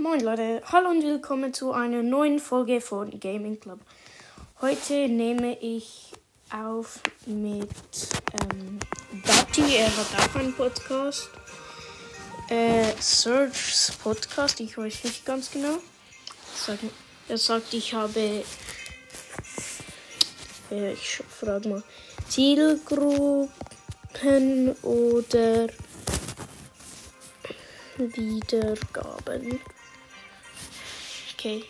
Moin Leute, hallo und willkommen zu einer neuen Folge von Gaming Club. Heute nehme ich auf mit ähm, Dati, er hat auch einen Podcast. Äh, Serge's Podcast, ich weiß nicht ganz genau. Er sagt, ich habe, äh, ich frage mal, Zielgruppen oder Wiedergaben. Okay.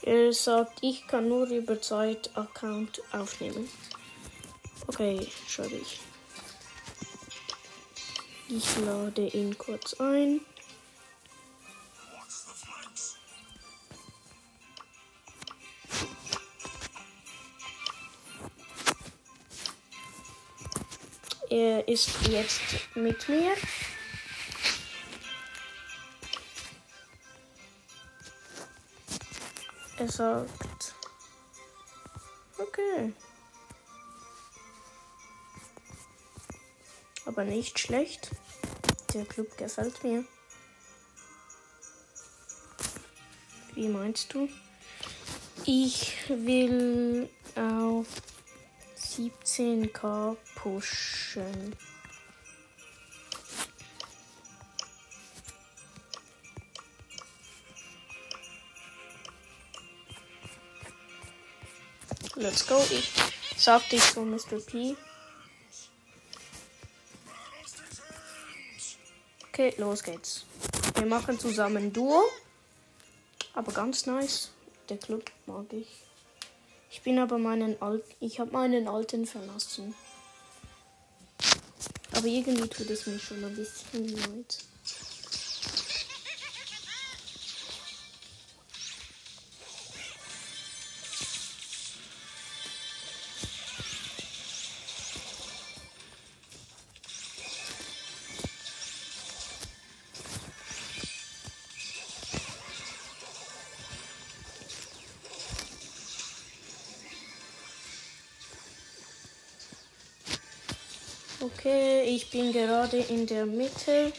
Er sagt, ich kann nur über Zeit-Account aufnehmen. Okay, schreibe ich. Ich lade ihn kurz ein. Er ist jetzt mit mir. Er sagt. Okay. Aber nicht schlecht. Der Club gefällt mir. Wie meinst du? Ich will auf 17k pushen. Let's go. Ich sag dich so, Mr. P. Okay, los geht's. Wir machen zusammen Duo. Aber ganz nice. Der Club mag ich. Ich bin aber meinen alten. Ich habe meinen alten verlassen. Aber irgendwie tut es mir schon ein bisschen leid. Okay, ich bin gerade in der Mitte.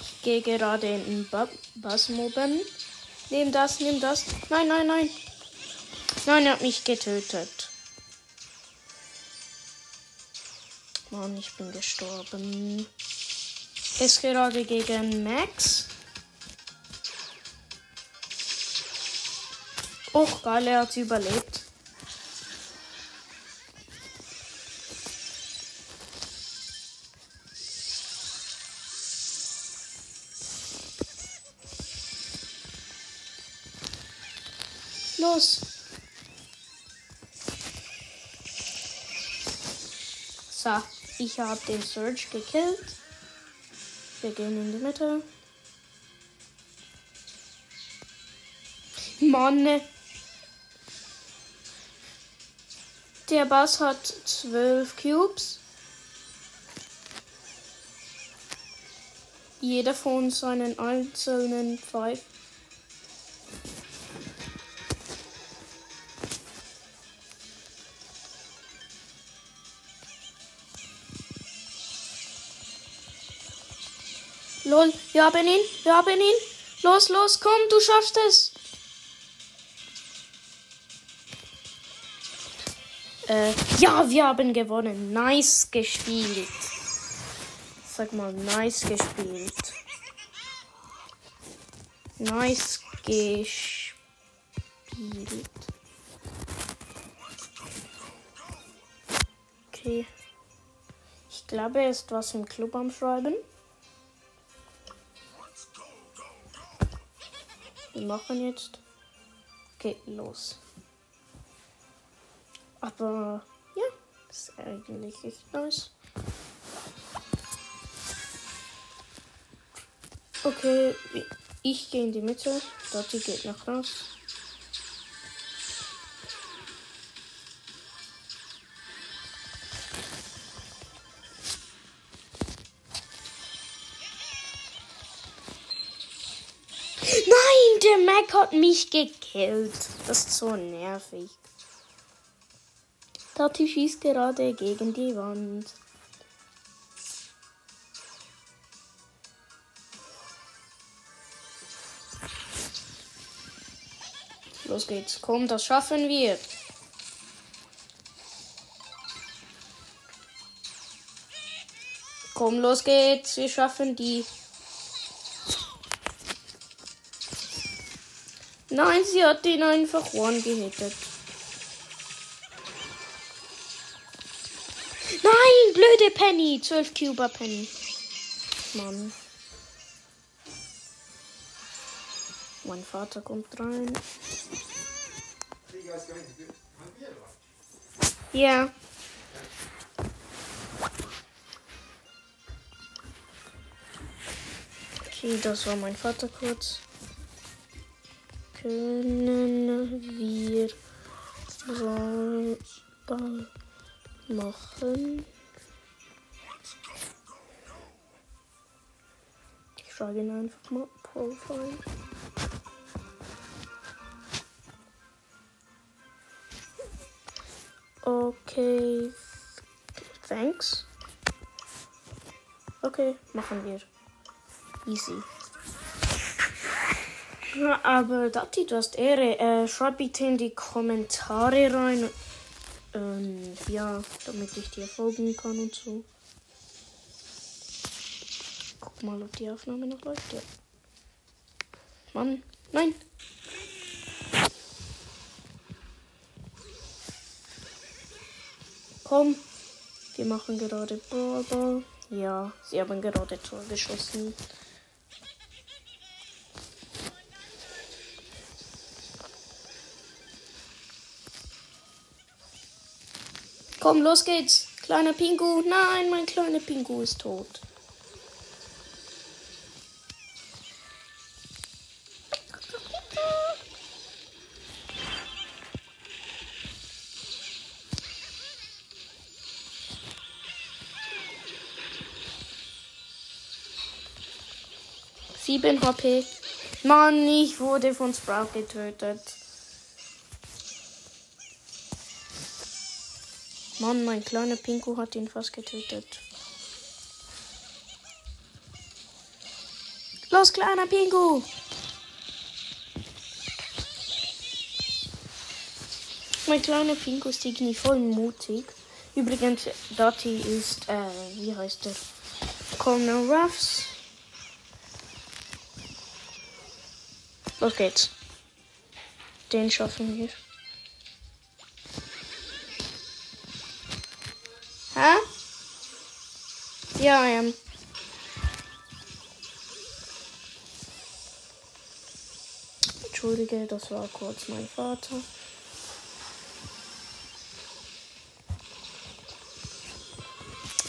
Ich gehe gerade in den Bassmoben. Nimm das, nimm das. Nein, nein, nein. Nein, er hat mich getötet. Mann, ich bin gestorben. Ist gerade gegen Max. Och, geil, er hat überlebt. Ich habe den Surge gekillt. Wir gehen in die Mitte. Mann. Der Bass hat zwölf Cubes. Jeder von seinen einzelnen Pfeifen. Lol, wir haben ihn, wir haben ihn. Los, los, komm, du schaffst es. Äh, ja, wir haben gewonnen. Nice gespielt. Sag mal, nice gespielt. Nice gespielt. Okay. Ich glaube, er ist was im Club am Schreiben. Wir machen jetzt. Okay, los. Aber ja, ist eigentlich echt nice. Okay, ich gehe in die Mitte. Dort geht nach raus. Der Mac hat mich gekillt. Das ist so nervig. Tati schießt gerade gegen die Wand. Los geht's. Komm, das schaffen wir. Komm, los geht's. Wir schaffen die. Nein, sie hat ihn einfach one gehittet. Nein, blöde Penny. 12 Cuba Penny. Mann. Mein Vater kommt rein. Ja. Okay, das war mein Vater kurz. Können wir Ball machen? Ich frage ihn einfach mal Profile. Okay, thanks. Okay, machen wir. Easy. Aber Dati, du hast Ehre. Äh, schreib bitte in die Kommentare rein. Ähm, ja, damit ich dir folgen kann und so. Guck mal, ob die Aufnahme noch läuft. Ja. Mann, nein. Komm, wir machen gerade Brawler. Ja, sie haben gerade Tor geschossen. Komm, los geht's. Kleiner Pingu. Nein, mein kleiner Pingu ist tot. Sieben HP. Mann, ich wurde von Sprout getötet. Mann, mein kleiner Pinko hat ihn fast getötet. Los, kleiner Pinko! Mein kleiner Pinko ist irgendwie voll mutig. Übrigens, Dati ist, äh, wie heißt der? Corner Ruffs. Los geht's. Den schaffen wir. Ja, ja. Entschuldige, das war kurz mein Vater.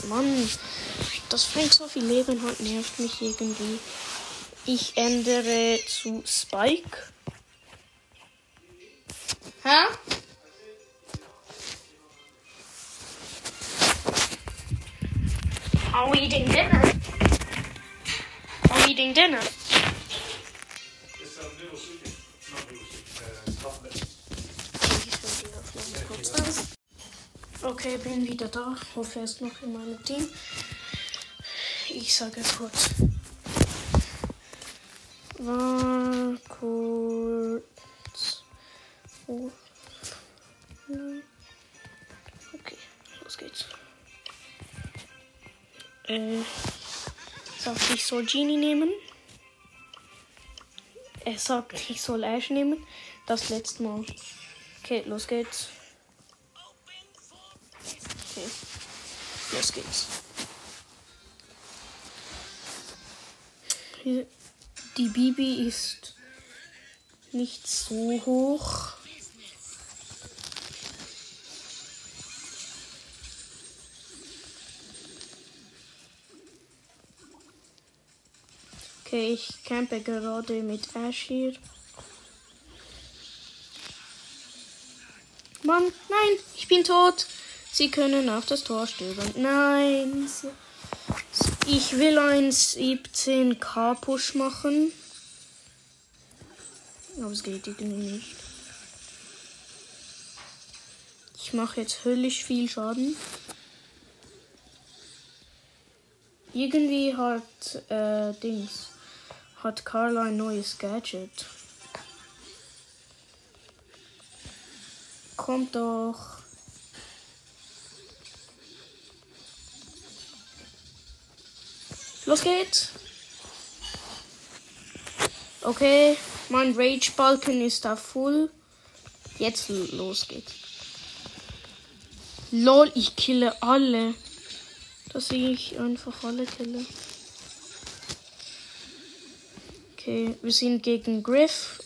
Mann, das Frank so viel Leben hat, nervt mich irgendwie. Ich ändere zu Spike. Hoffe, er ist noch in meinem Team. Ich sage kurz. War kurz. Oh. Okay, los geht's. Äh, sagt, ich soll Genie nehmen. Er sagt, ich soll Ash nehmen. Das letzte Mal. Okay, los geht's. Los Die Bibi ist nicht so hoch. Okay, ich campe gerade mit Ash hier. Mann, nein, ich bin tot. Sie können auf das Tor stöbern. Nein. Ich will ein 17k Push machen. Aber es geht irgendwie nicht. Ich mache jetzt höllisch viel Schaden. Irgendwie hat äh, Dings hat Carla ein neues Gadget. kommt doch. Los geht's. Okay, mein Rage-Balken ist da full. Jetzt los geht's. Lol, ich kille alle. Dass ich einfach alle kille. Okay, wir sind gegen Griff.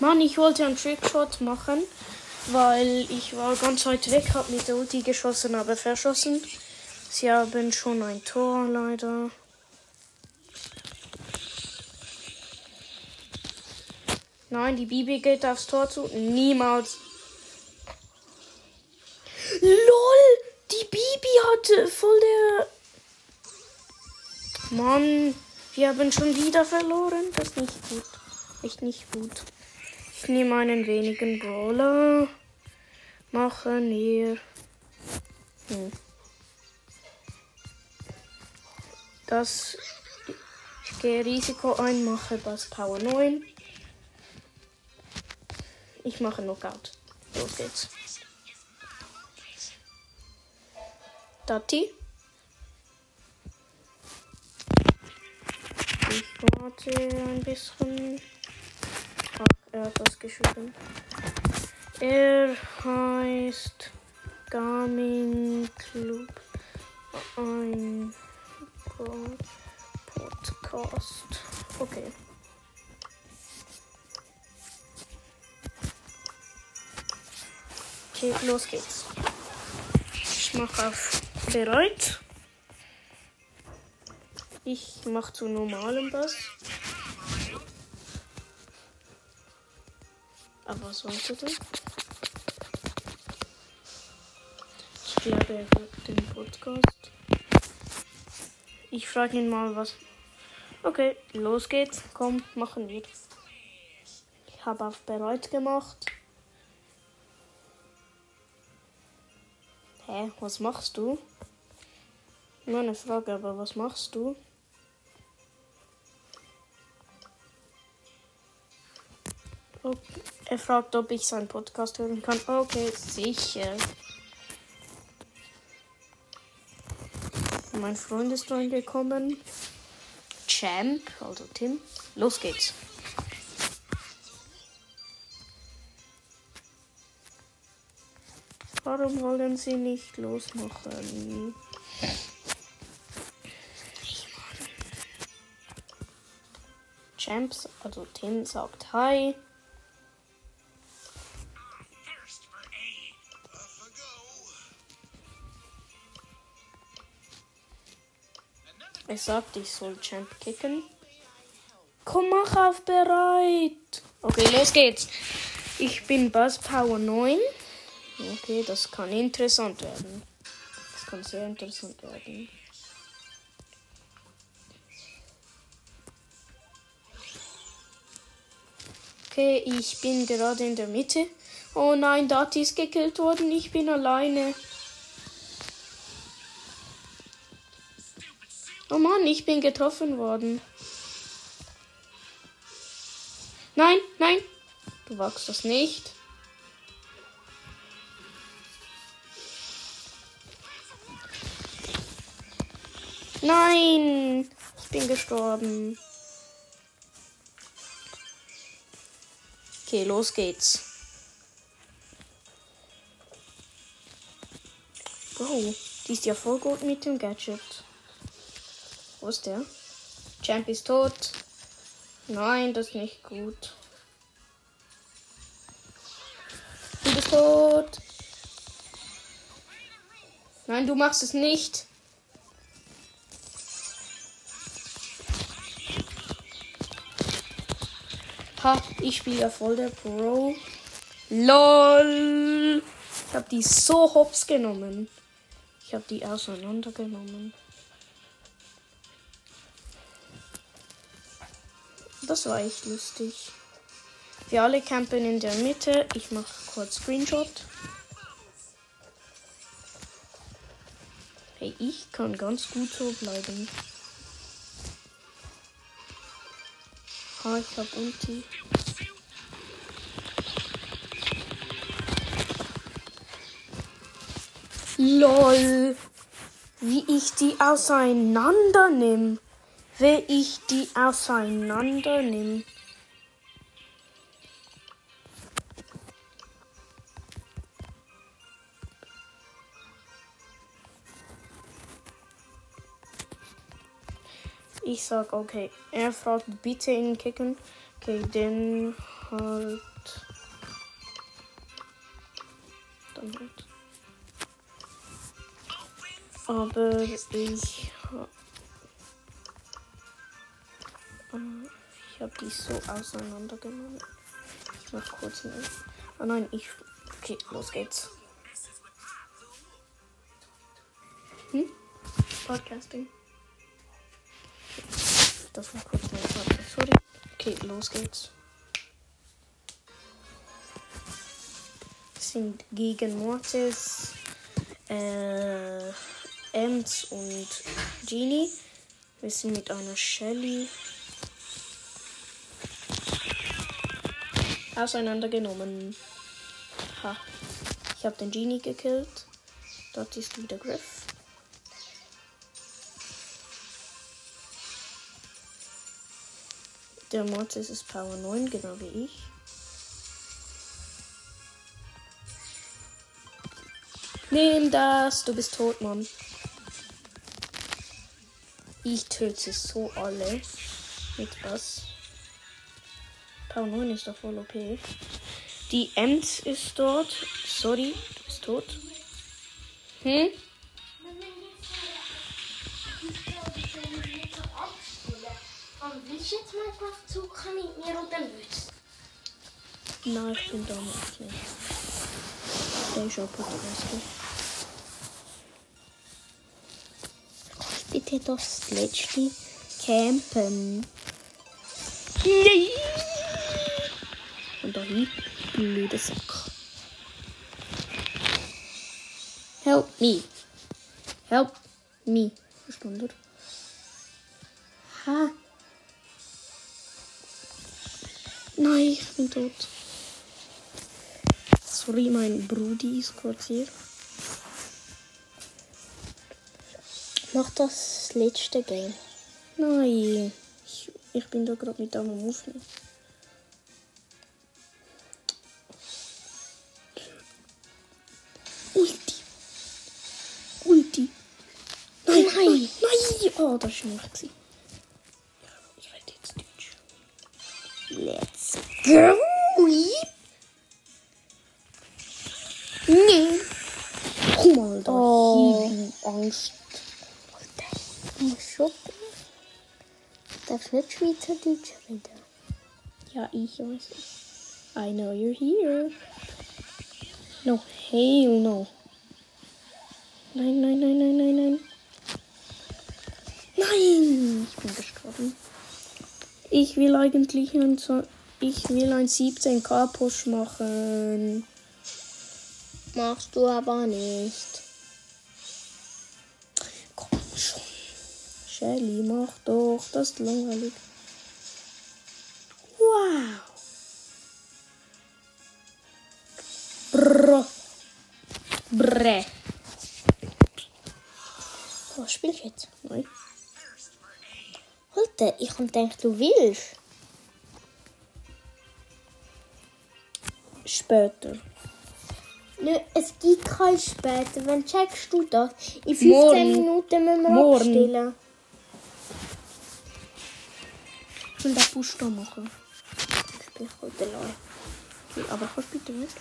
Mann, ich wollte einen Trickshot machen, weil ich war ganz weit weg, hab mit der Ulti geschossen, aber verschossen. Sie haben schon ein Tor, leider. Nein, die Bibi geht aufs Tor zu. Niemals. LOL! Die Bibi hatte voll der. Mann, wir haben schon wieder verloren. Das ist nicht gut. Echt nicht gut. Ich nehme einen wenigen Brawler. Machen hier. Hm. Das. Ich gehe Risiko ein, mache Bass Power 9. Ich mache Knockout. Los geht's. Dati. Ich warte ein bisschen. Er hat was geschrieben. Er heißt Gaming Club. Ein Podcast. Okay. Okay, los geht's. Ich mache auf bereit. Ich mache zu normalem Bass. Aber was wollte der? Ich glaube, er hört den Podcast. Ich frage ihn mal was. Okay, los geht's. Komm, machen wir. Ich habe auf bereit gemacht. Hä, was machst du? Nur eine Frage, aber was machst du? Okay. Er fragt, ob ich seinen Podcast hören kann. Okay, sicher. Mein Freund ist reingekommen. Champ, also Tim. Los geht's. Warum wollen sie nicht losmachen? Champs, also Tim sagt Hi. Er sagt, ich soll Champ kicken. Komm, mach auf bereit. Okay, los geht's. Ich bin Buzz Power 9. Okay, das kann interessant werden. Das kann sehr interessant werden. Okay, ich bin gerade in der Mitte. Oh nein, Dati ist gekillt worden. Ich bin alleine. Mann, ich bin getroffen worden. Nein, nein. Du wagst das nicht. Nein, ich bin gestorben. Okay, los geht's. Bro, die ist ja voll gut mit dem Gadget. Wo ist der? Champ ist tot. Nein, das ist nicht gut. Du bist tot. Nein, du machst es nicht. Ha, ich spiele ja voll der Pro. LOL. Ich habe die so hops genommen. Ich habe die auseinandergenommen. Das war echt lustig. Wir alle campen in der Mitte. Ich mache kurz Screenshot. Hey, ich kann ganz gut so bleiben. Ha, ich hab Ulti. LOL. Wie ich die auseinander nimm. Wie ich die auseinander nimm. Ich sag, okay. Er fragt, bitte ihn kicken. Okay, dann halt. Dann halt. Aber ich. Ich habe die so auseinandergenommen. Ich mach kurz eine. Oh nein, ich. Okay, los geht's. Hm? Podcasting. Das war kurz mein. Sorry. Okay, los geht's. Sind gegen Mortis, äh, Ems und Genie. Wir sind mit einer Shelly auseinandergenommen. Ha. Ich habe den Genie gekillt. Dort ist wieder Griff. Der Mortis ist Power 9, genau wie ich. Nimm das, du bist tot, Mann. Ich töte so alle. Mit was? Power 9 ist doch voll OP. Die Ems ist dort. Sorry, du bist tot. Hm? Nein, ich bin da nicht. Der ist auch Podcast. Bitte das letzte campen. Nein! Und dahin, blöde Sack. Help me. Help me. Verstanden? Ha, Nein, ich bin tot. Sorry, mein Brudi ist kurz hier. mach das letzte Game. Nein, ich, ich bin da gerade mit am Aufnehmen. Oh, das war schlecht. gewesen. Ich rede jetzt Deutsch. Let's go. Nee. Komm mal da Oh. hin, du Angst. Muss schon. Darf nicht Schweizerdeutsch reden. Ja, ich weiß es. I know you're here. No, hell no. Nein, nein, nein, nein, nein, nein. Nein! Ich bin gestorben. Ich will eigentlich ein, ich will ein 17k Push machen. Machst du aber nicht. Komm schon. Shelly, mach doch. Das ist langweilig. Wow. Brr. Brr. Was spielst du jetzt? Nein. Alter, ich gedacht, du willst. Später. Nö, es gibt kein später. Wann checkst du das? In 15 Morgen. Minuten müssen wir Morgen. abstellen. Ich will den Push da machen. Ich bin heute. Okay, aber kannst bitte nicht?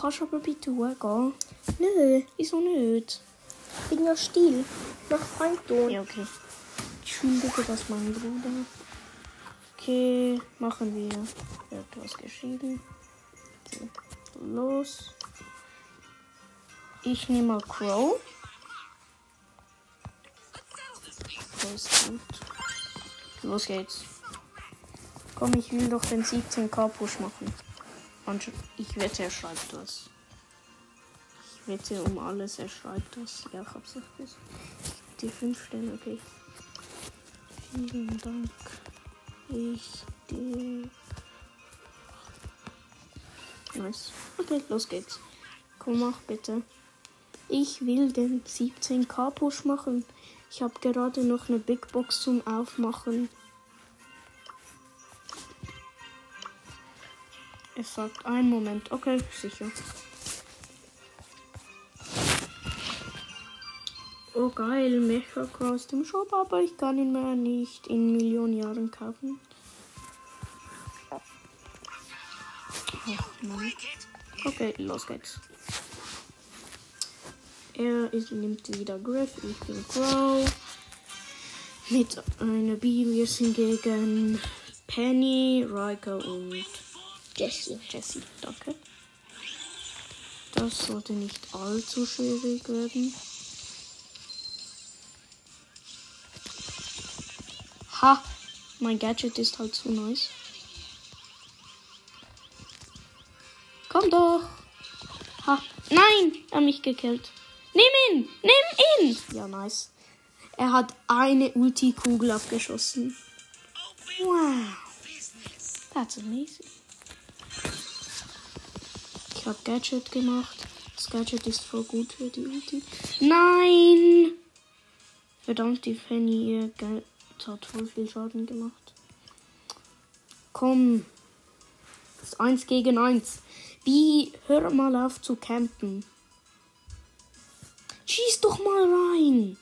Kannst du aber bitte gehen? Nö, Wieso nicht? ich bin ja still. Mach kein Ton. Ja, okay. Entschuldige, das mein Bruder. Okay, machen wir. Er hat was geschrieben. Okay, los. Ich nehme mal Crow. Crow ist gut. Los geht's. Komm, ich will doch den 17k Push machen. Und ich wette, er schreibt was. Ich wette um alles, er schreibt was. Ja, ich hab's auch gesagt. Die 5 Sterne, okay. Vielen Dank. Ich dir. Nice. Okay, los geht's. Komm, mach bitte. Ich will den 17k Push machen. Ich habe gerade noch eine Big Box zum Aufmachen. Es sagt einen Moment. Okay, sicher. Oh geil, Mecha Cross im Shop, aber ich kann ihn mir nicht in Millionen Jahren kaufen. Ach, Mann. Okay, los geht's. Er ist, nimmt wieder Griff, ich bin Crow. Mit einer B, wir gegen Penny, Riker und Jessie. Jessie. Danke. Das sollte nicht allzu schwierig werden. Ha! Mein Gadget ist halt zu nice. Komm doch! Ha! Nein! Er hat mich gekillt. Nimm ihn! Nimm ihn! Ja, nice. Er hat eine Ulti-Kugel abgeschossen. Wow. That's amazing. Habe Gadget gemacht. Das Gadget ist voll gut für die Ulti. Nein! Verdammt, die Fanny, ihr Gadget hat voll viel Schaden gemacht. Komm. Das ist 1 gegen 1. Wie, hör mal auf zu campen. Schieß doch mal rein.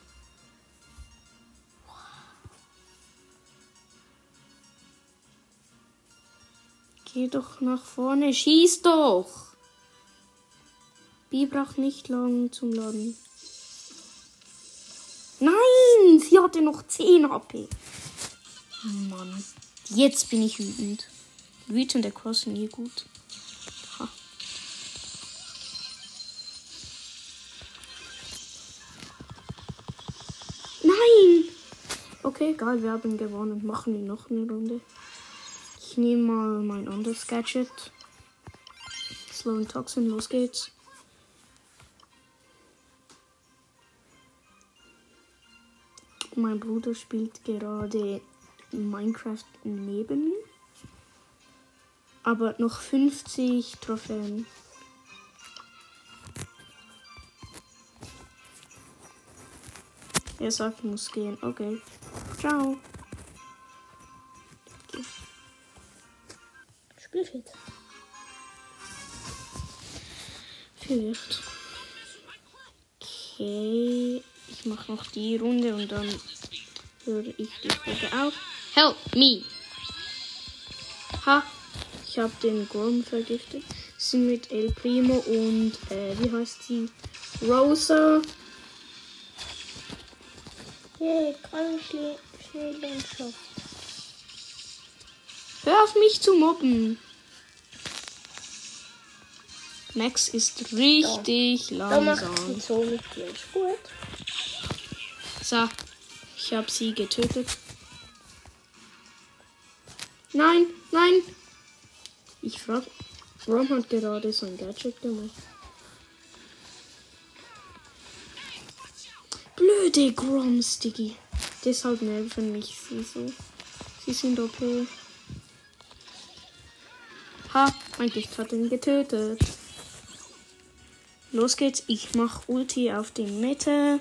Geh doch nach vorne, schieß doch. Bi braucht nicht lang zum Laden. Nein, sie hatte noch 10 HP. Mann, jetzt bin ich wütend. Wütend der Cross nie gut. Ha. Nein! Okay, egal, wir haben gewonnen. Machen wir noch eine Runde. Ich nehme mal mein anderes Gadget. Slow und Toxin, los geht's. Mein Bruder spielt gerade Minecraft neben mir. Aber noch 50 Trophäen. Er sagt, muss gehen. Okay. Ciao. Spielfeld. Vielleicht. Okay. Ich mache noch die Runde und dann höre ich die Folge auf. Help me! Ha! Ich habe den Grom vergiftet. Sie mit El Primo und äh, wie heißt sie? Rosa. Yay, Schneelandschaft. Hör auf mich zu mobben. Max ist richtig macht langsam. so gut. So, ich habe sie getötet. Nein, nein. Ich frag. Rom hat gerade sein Gadget gemacht. Blöde Groms, Diggi. Deshalb nerven mich sie so. Sie sind OP. Ha, mein Gift hat ihn getötet. Los geht's. Ich mach Ulti auf die Mitte.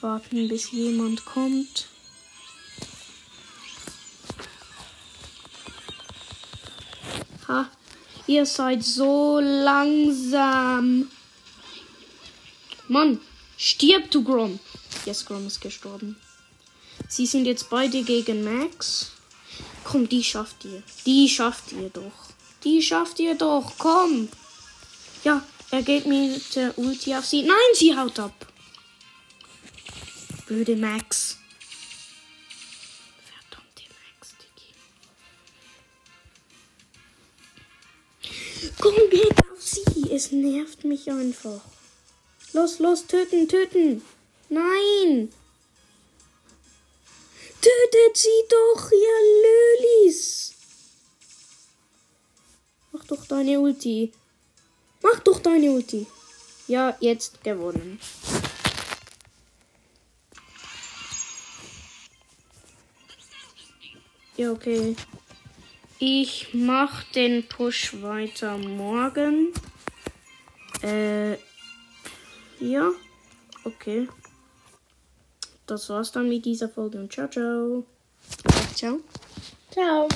Warten, bis jemand kommt. Ha, ihr seid so langsam. Mann, stirb du Grom. Yes, Grom ist gestorben. Sie sind jetzt beide gegen Max. Komm, die schafft ihr. Die schafft ihr doch. Die schafft ihr doch. Komm. Ja, er geht mit der Ulti auf sie. Nein, sie haut ab. Blöde Max. Verdammte Max, Diggi. Komm, geht auf sie. Es nervt mich einfach. Los, los, töten, töten. Nein. Tötet sie doch, ihr Lölis! Mach doch deine Ulti. Mach doch deine Ulti. Ja, jetzt gewonnen. Ja, okay. Ich mach den Push weiter morgen. Äh, ja, okay. Das war's dann mit dieser Folge und ciao, ciao. Ciao. Ciao.